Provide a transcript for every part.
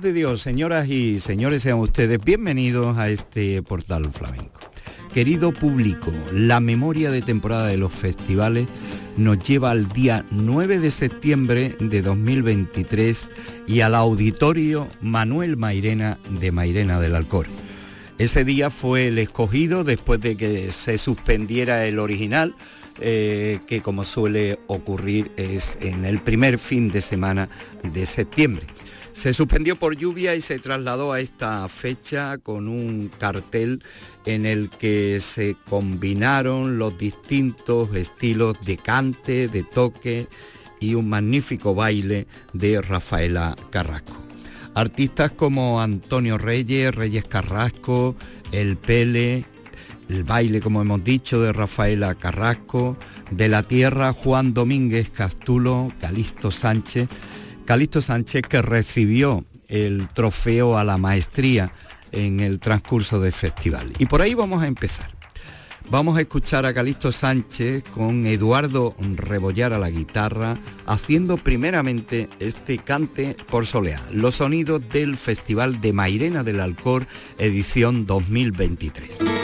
de Dios, señoras y señores, sean ustedes bienvenidos a este portal flamenco. Querido público, la memoria de temporada de los festivales nos lleva al día 9 de septiembre de 2023 y al auditorio Manuel Mairena de Mairena del Alcor. Ese día fue el escogido después de que se suspendiera el original, eh, que como suele ocurrir es en el primer fin de semana de septiembre. Se suspendió por lluvia y se trasladó a esta fecha con un cartel en el que se combinaron los distintos estilos de cante, de toque y un magnífico baile de Rafaela Carrasco. Artistas como Antonio Reyes, Reyes Carrasco, El Pele, el baile, como hemos dicho, de Rafaela Carrasco, de la Tierra Juan Domínguez Castulo, Calixto Sánchez, Calixto Sánchez que recibió el trofeo a la maestría en el transcurso del festival. Y por ahí vamos a empezar. Vamos a escuchar a Calixto Sánchez con Eduardo Rebollar a la guitarra, haciendo primeramente este cante por soleá, los sonidos del Festival de Mairena del Alcor, edición 2023.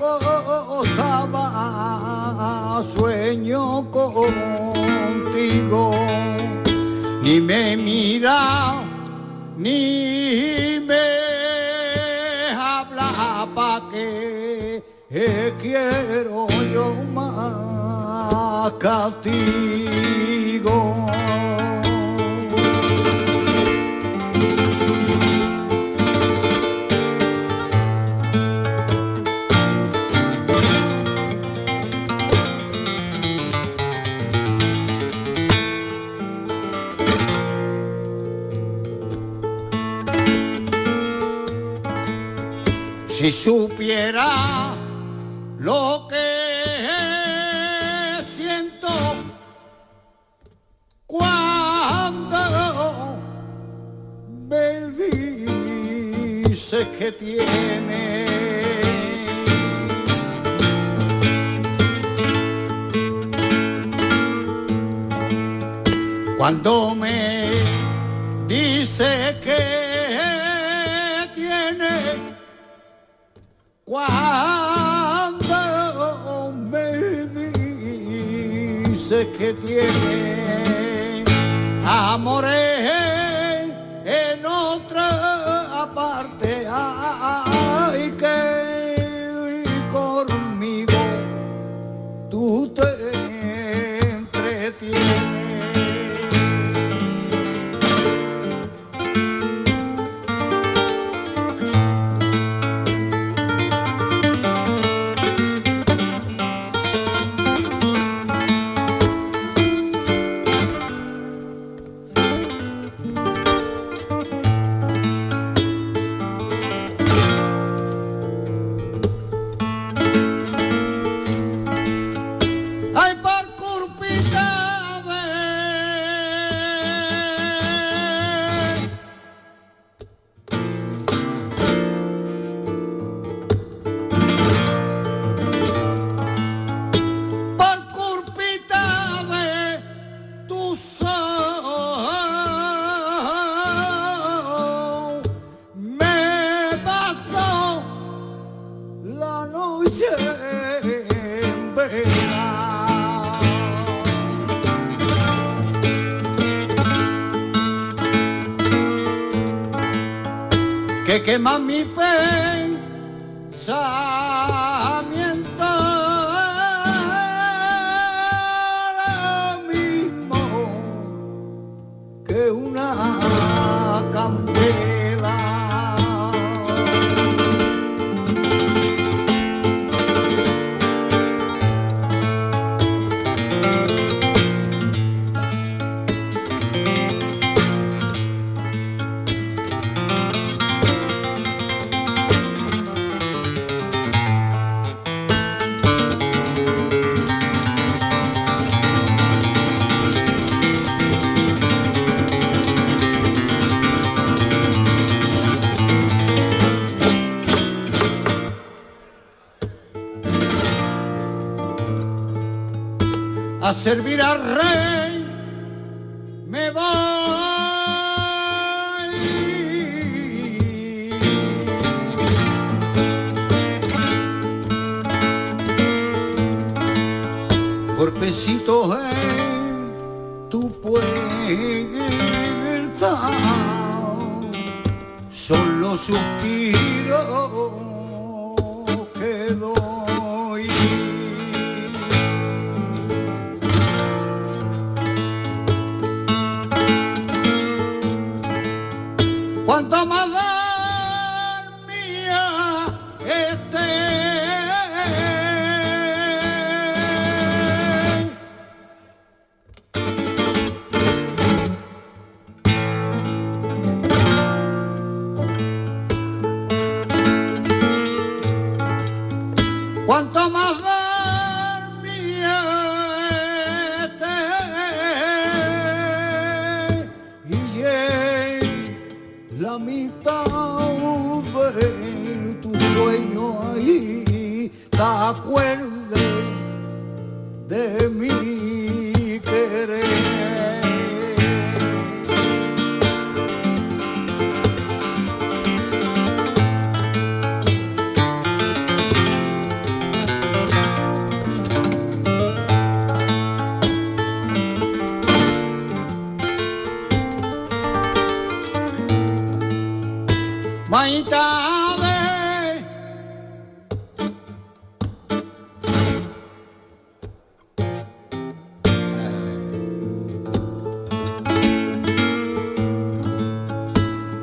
gozaba sueño contigo, ni me mira, ni me habla pa que eh, quiero yo más castigo. Si supiera lo que siento cuando me dice que tiene. Cuando me dice que Cuando me dice que tiene amores que mami a servir al rey me voy. Golpecitos en tu puerta, solo suspiro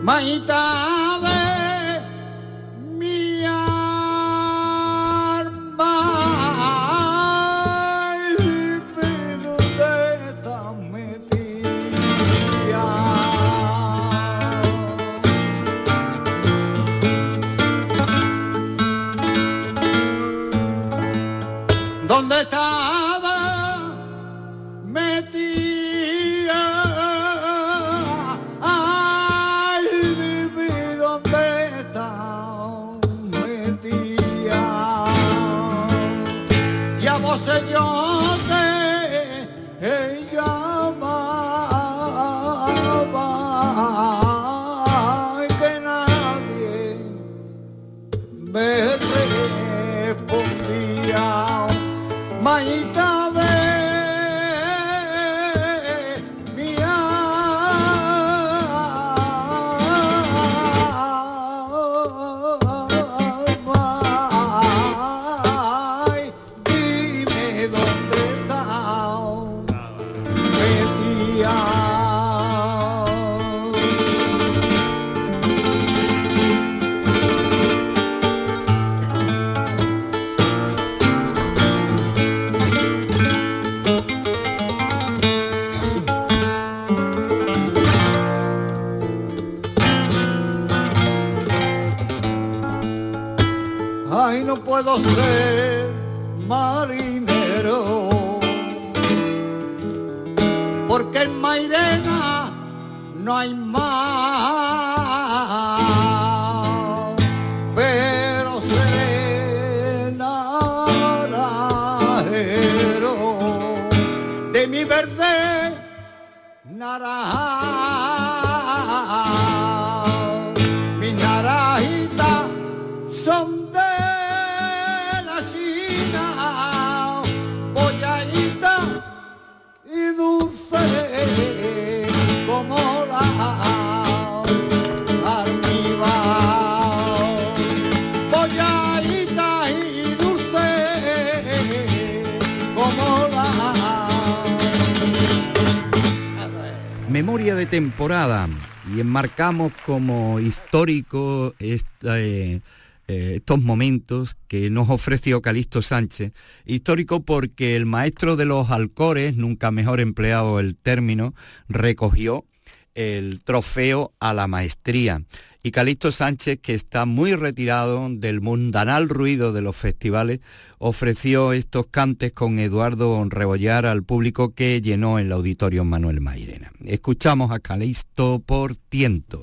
Mãe tá marinero. Porque en Mairena no hay mar. Memoria de temporada y enmarcamos como histórico eh, eh, estos momentos que nos ofreció Calixto Sánchez. Histórico porque el maestro de los alcores, nunca mejor empleado el término, recogió el trofeo a la maestría. Y Calixto Sánchez, que está muy retirado del mundanal ruido de los festivales, ofreció estos cantes con Eduardo Rebollar al público que llenó el auditorio Manuel Mairena. Escuchamos a Calixto por tiento.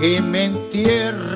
Pasa el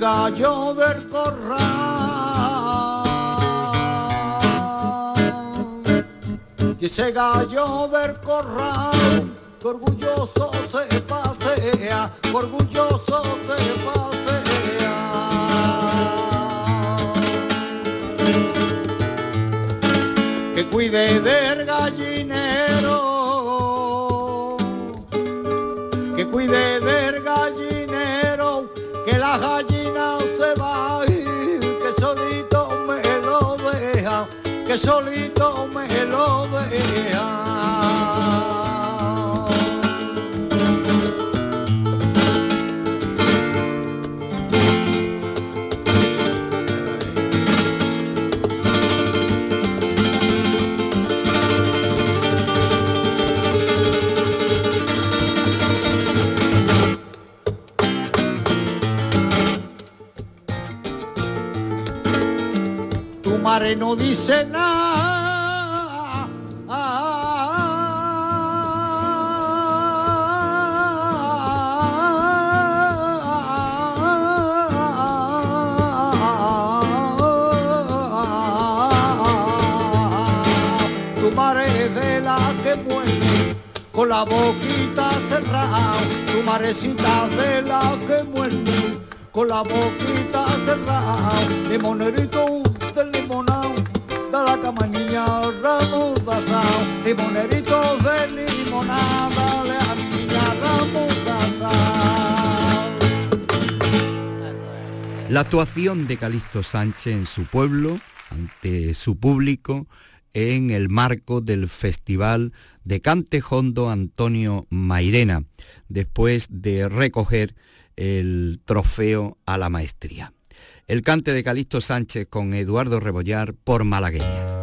gallo del corral, que orgulloso se pasea, orgulloso se pasea. Que cuide del gallinero, que cuide que solito me lo deja. No dice nada. Tu madre de la que muere con la boquita cerrada, tu marecita de la que muere con la boquita cerrada, limonerito la La actuación de Calixto Sánchez en su pueblo, ante su público, en el marco del Festival de Cantejondo Antonio Mairena, después de recoger el trofeo a la maestría. El cante de Calixto Sánchez con Eduardo Rebollar por Malagueña.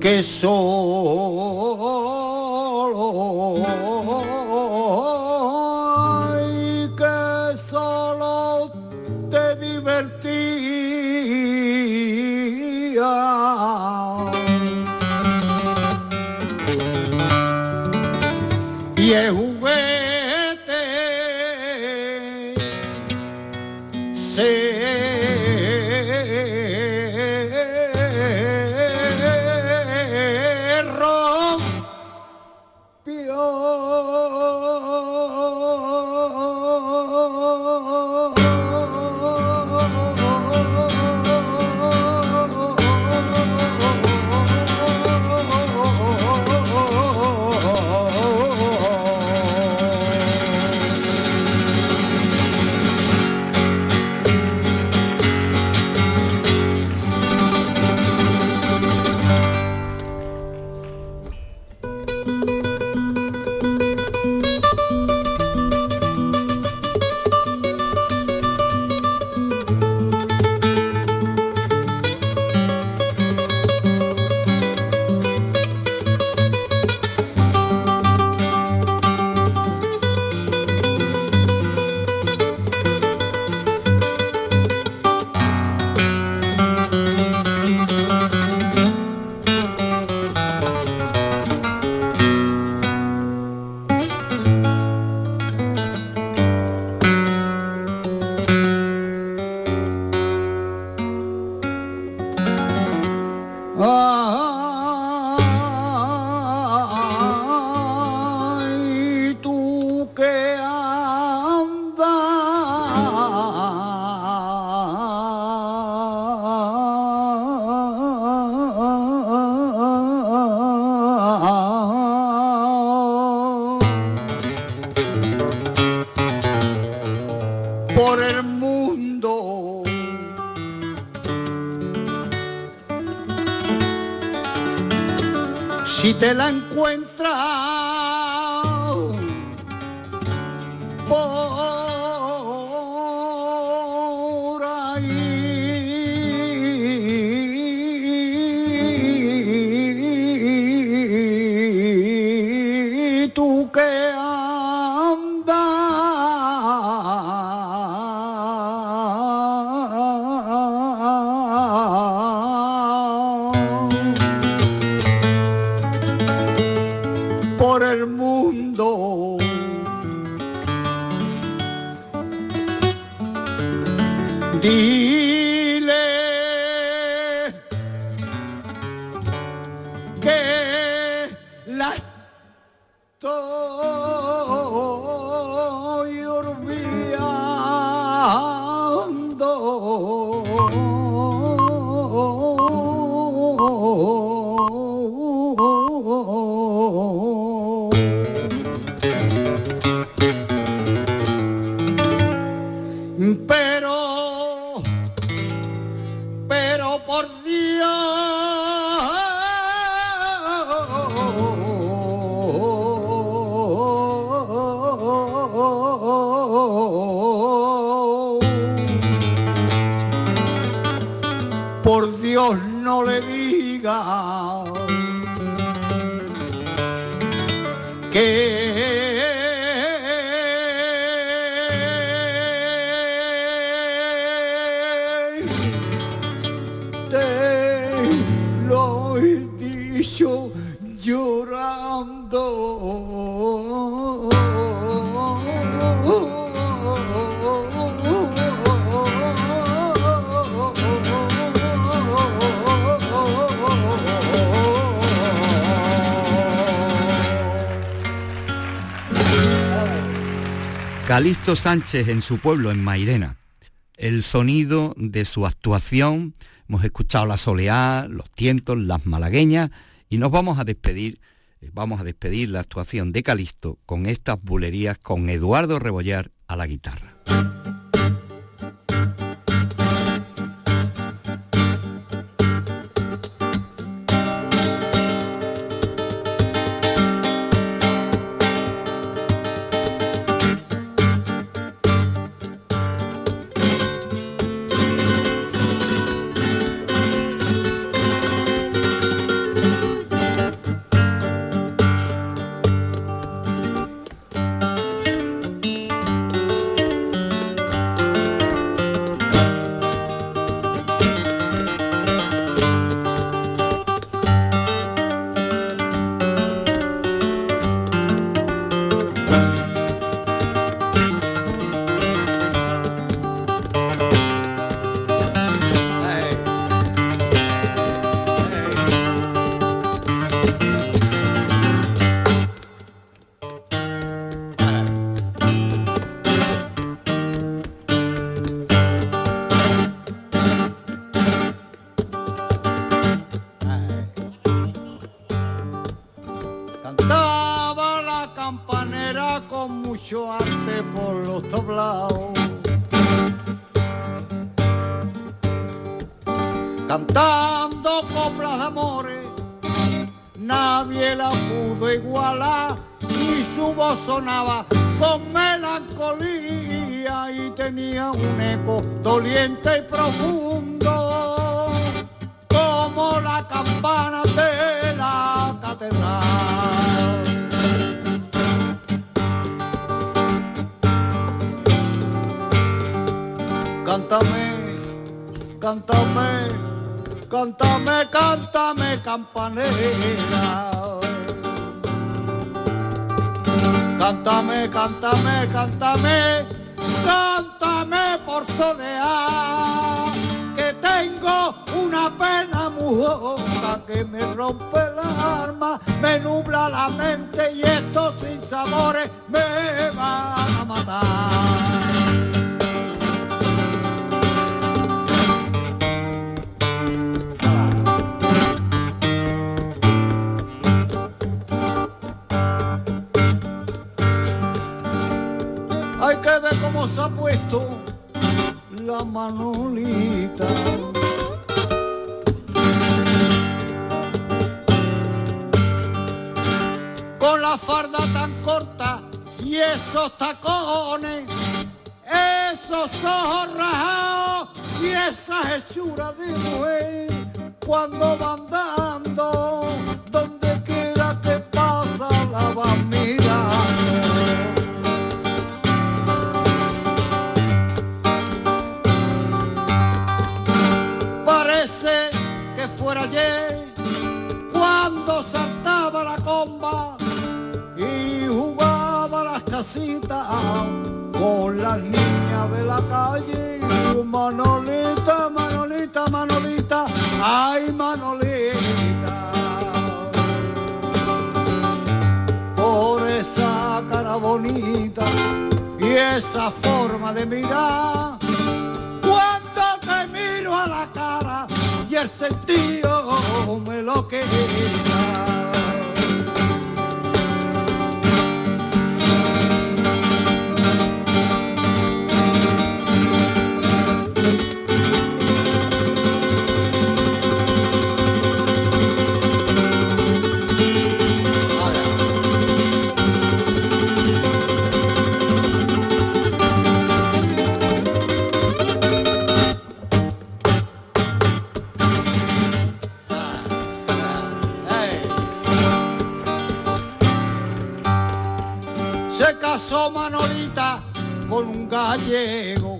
que soy. por Dios. Por Dios no le digas Calixto Sánchez en su pueblo, en Mairena. El sonido de su actuación, hemos escuchado la soleá, los tientos, las malagueñas y nos vamos a despedir, eh, vamos a despedir la actuación de Calixto con estas bulerías con Eduardo Rebollar a la guitarra. Ha puesto la manolita. Con la farda tan corta y esos tacones, esos ojos rajados y esas hechuras de mujer cuando van dando las niñas de la calle. Manolita, Manolita, Manolita, ay Manolita. Por esa cara bonita y esa forma de mirar, cuando te miro a la cara y el sentido me lo queda. Manolita con un gallego.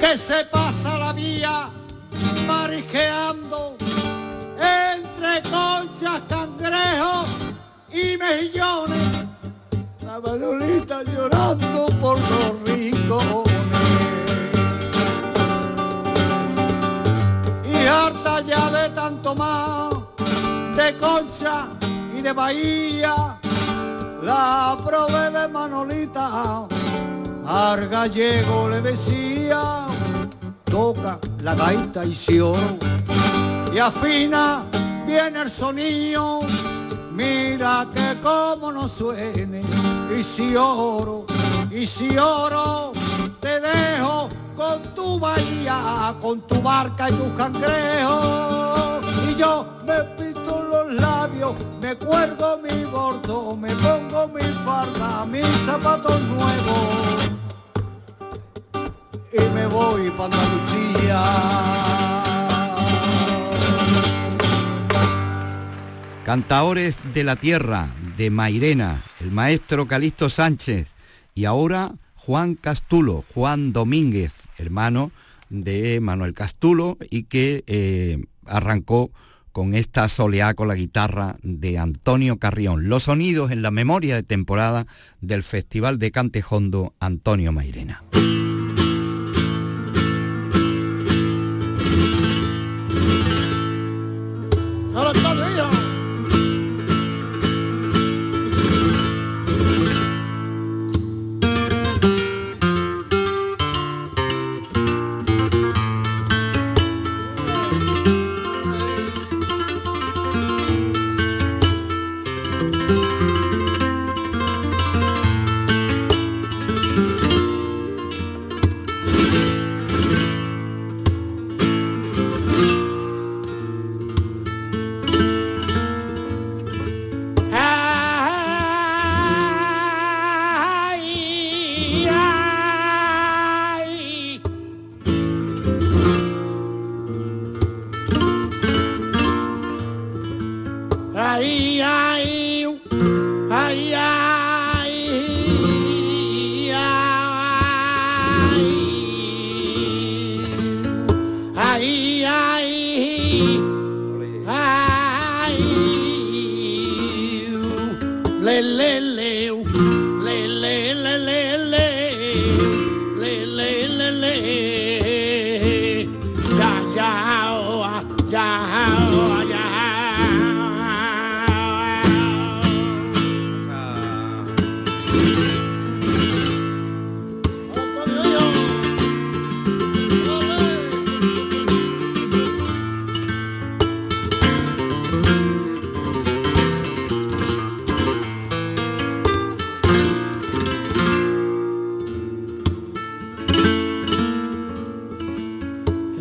Que se pasa la vía marijeando entre conchas, cangrejos y mejillones. La Manolita llorando por los rincones. Y harta ya de tanto más de concha y de Bahía, la prove de Manolita, al gallego le decía, toca la gaita y si oro, y afina, viene el sonido, mira que como no suene, y si oro, y si oro, te dejo con tu bahía, con tu barca y tu cangrejo. Y yo me los labios, me cuelgo mi bordo, me pongo mi farda, mis zapatos nuevos. Y me voy para Andalucía. Cantaores de la Tierra, de Mairena, el maestro Calixto Sánchez y ahora Juan Castulo, Juan Domínguez, hermano de Manuel Castulo y que eh, arrancó con esta soleá con la guitarra de Antonio Carrión. Los sonidos en la memoria de temporada del Festival de Cantejondo Antonio Mairena.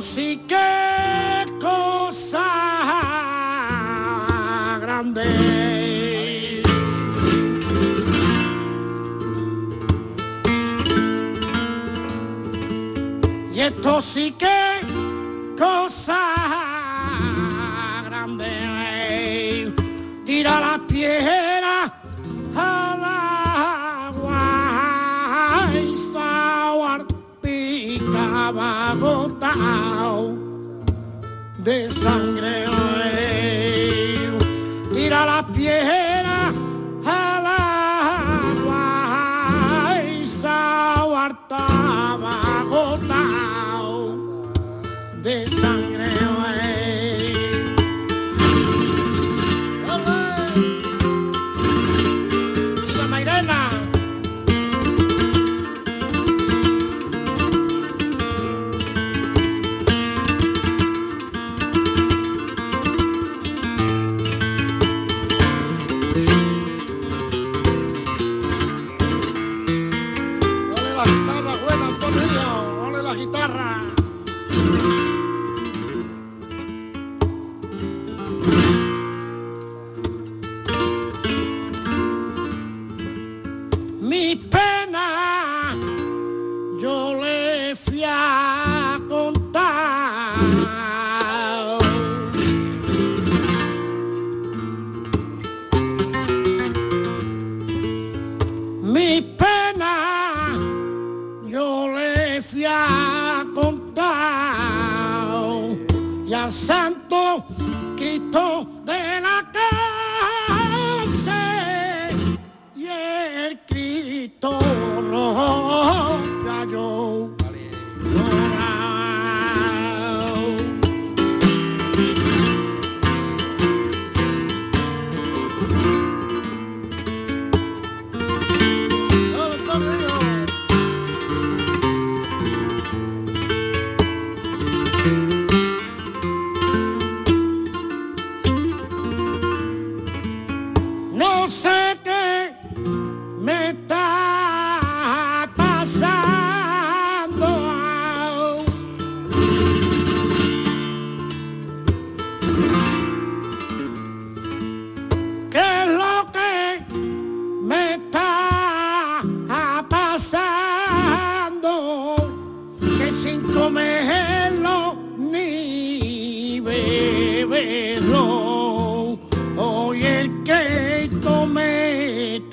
Pero sí que cosa grande. Y esto sí que cosa grande. Tira la piedra a la Bogotá de sangre.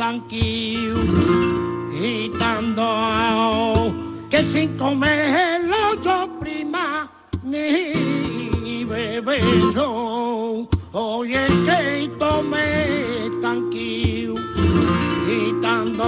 blanquillo gritando que sin comerlo yo prima ni bebé no hoy el que tomé tanquillo gritando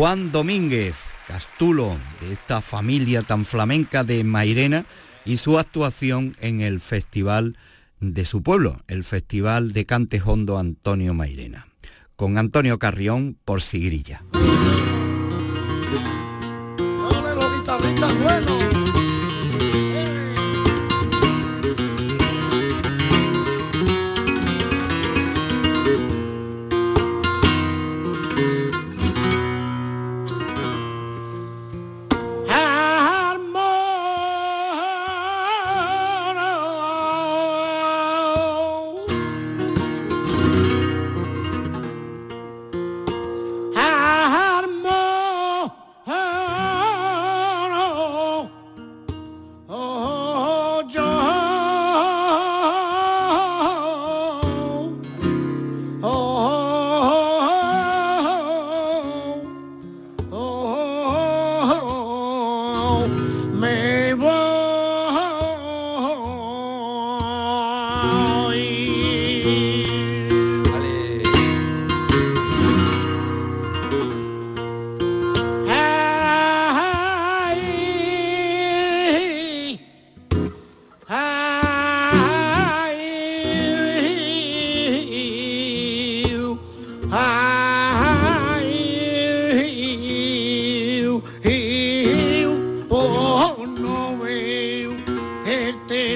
Juan Domínguez, Castulo, de esta familia tan flamenca de Mairena, y su actuación en el festival de su pueblo, el Festival de Cante Hondo Antonio Mairena, con Antonio Carrión por Sigrilla. Si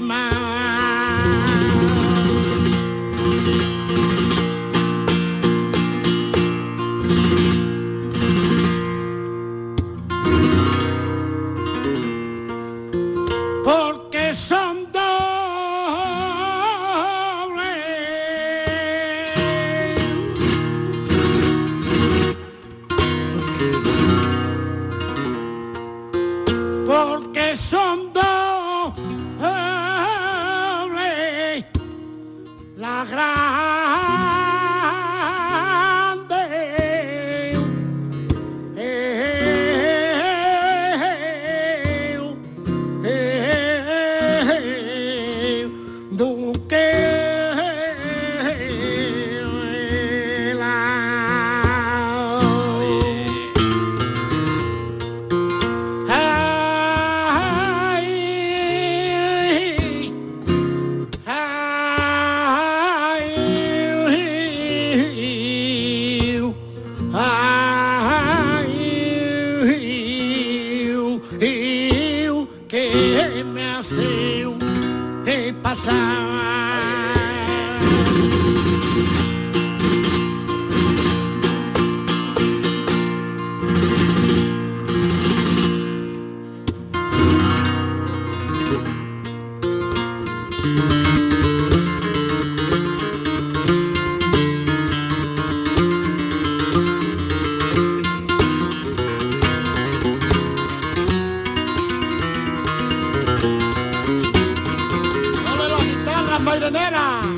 My. Día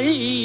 咦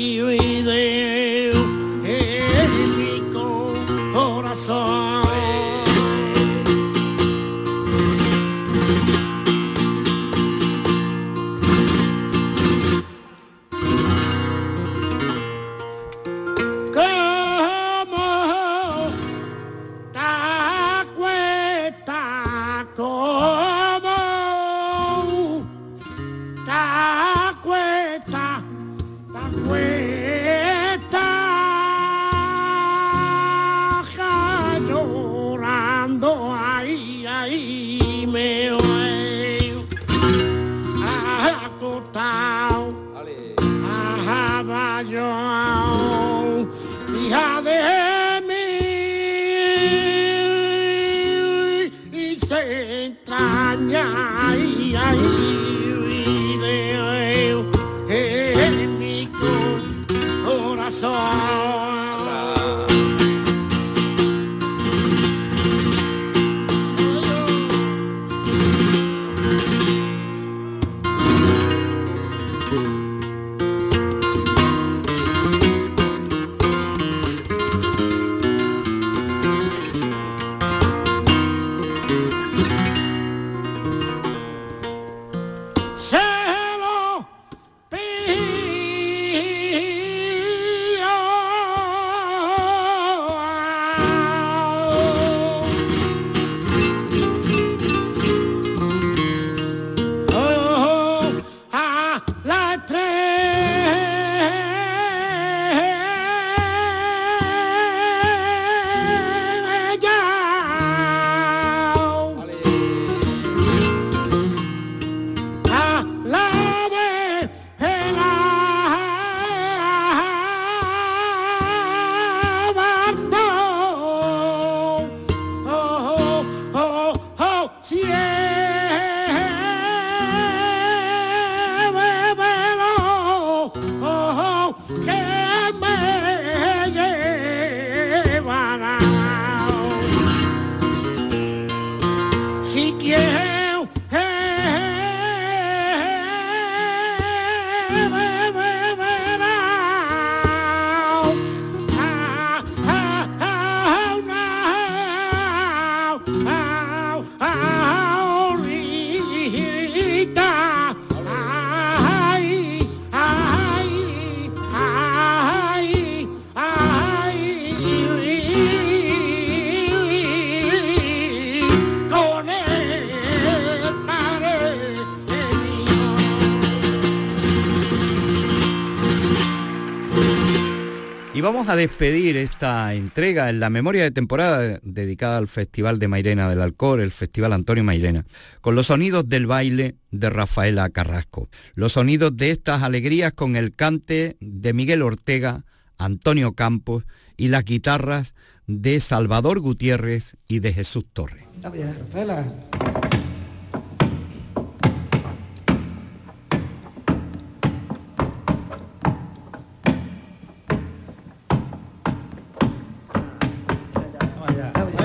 a despedir esta entrega en la memoria de temporada dedicada al Festival de Mairena del Alcor, el Festival Antonio Mairena, con los sonidos del baile de Rafaela Carrasco, los sonidos de estas alegrías con el cante de Miguel Ortega, Antonio Campos y las guitarras de Salvador Gutiérrez y de Jesús Torres. Rafaela.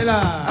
Adela.